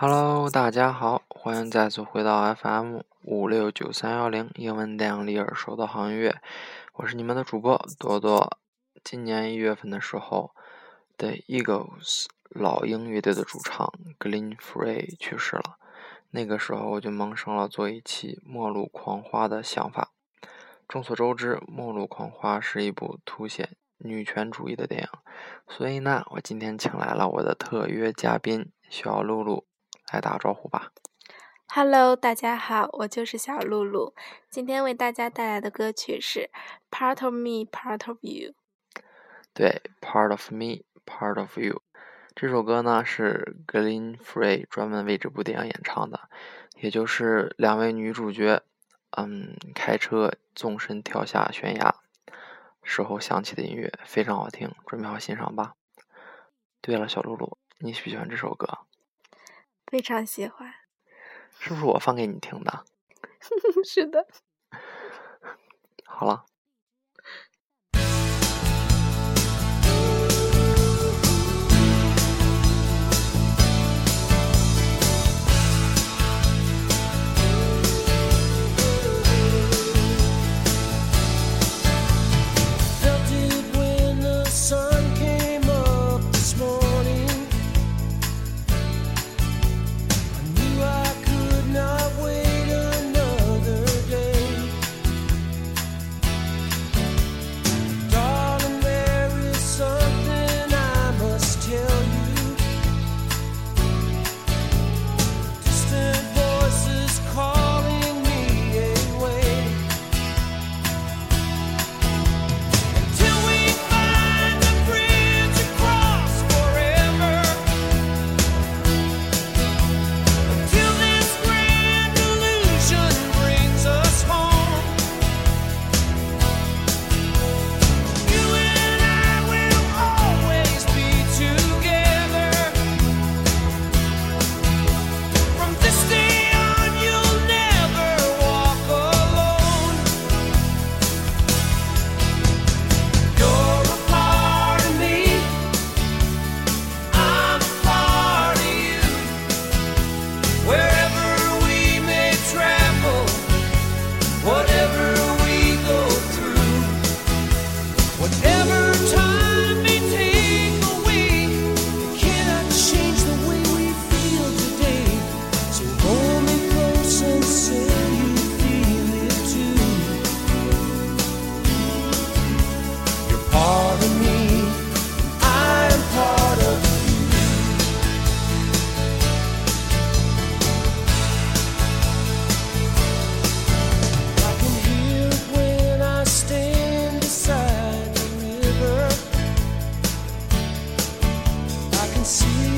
Hello，大家好，欢迎再次回到 FM 五六九三幺零英文电影里耳熟的好音乐，我是你们的主播多多。今年一月份的时候，The Eagles 老鹰乐队的主唱 Glenn Frey 去世了。那个时候我就萌生了做一期《末路狂花》的想法。众所周知，《末路狂花》是一部凸显女权主义的电影，所以呢，我今天请来了我的特约嘉宾小露露。来打个招呼吧。Hello，大家好，我就是小露露。今天为大家带来的歌曲是《Part of Me, Part of You》。对，《Part of Me, Part of You》这首歌呢是 Glenn Frey 专门为这部电影演唱的，也就是两位女主角，嗯，开车纵身跳下悬崖时候响起的音乐，非常好听，准备好欣赏吧。对了，小露露，你喜不喜欢这首歌？非常喜欢，是不是我放给你听的？是的。好了。心。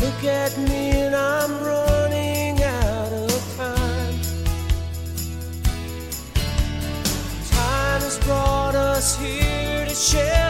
Look at me and I'm running out of time. Time has brought us here to share.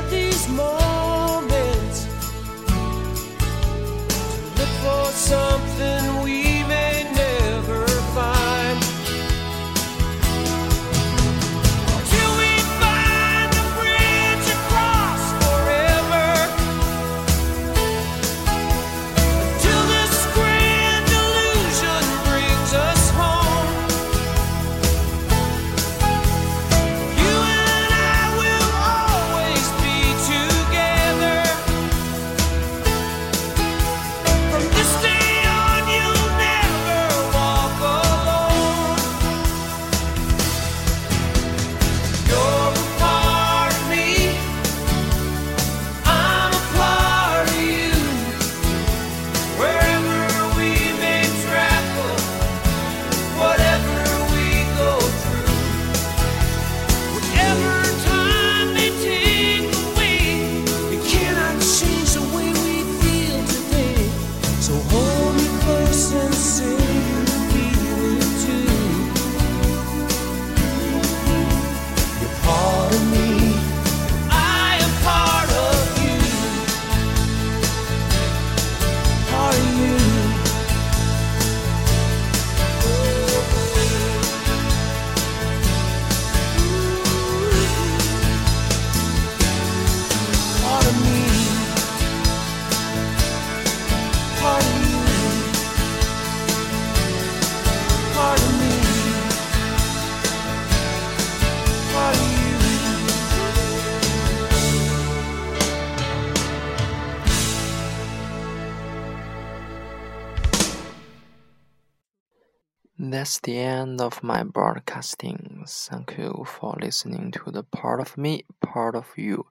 That's the end of my broadcasting. Thank you for listening to the part of me, part of you.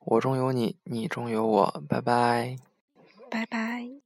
我中有你，你中有我。拜拜。拜拜。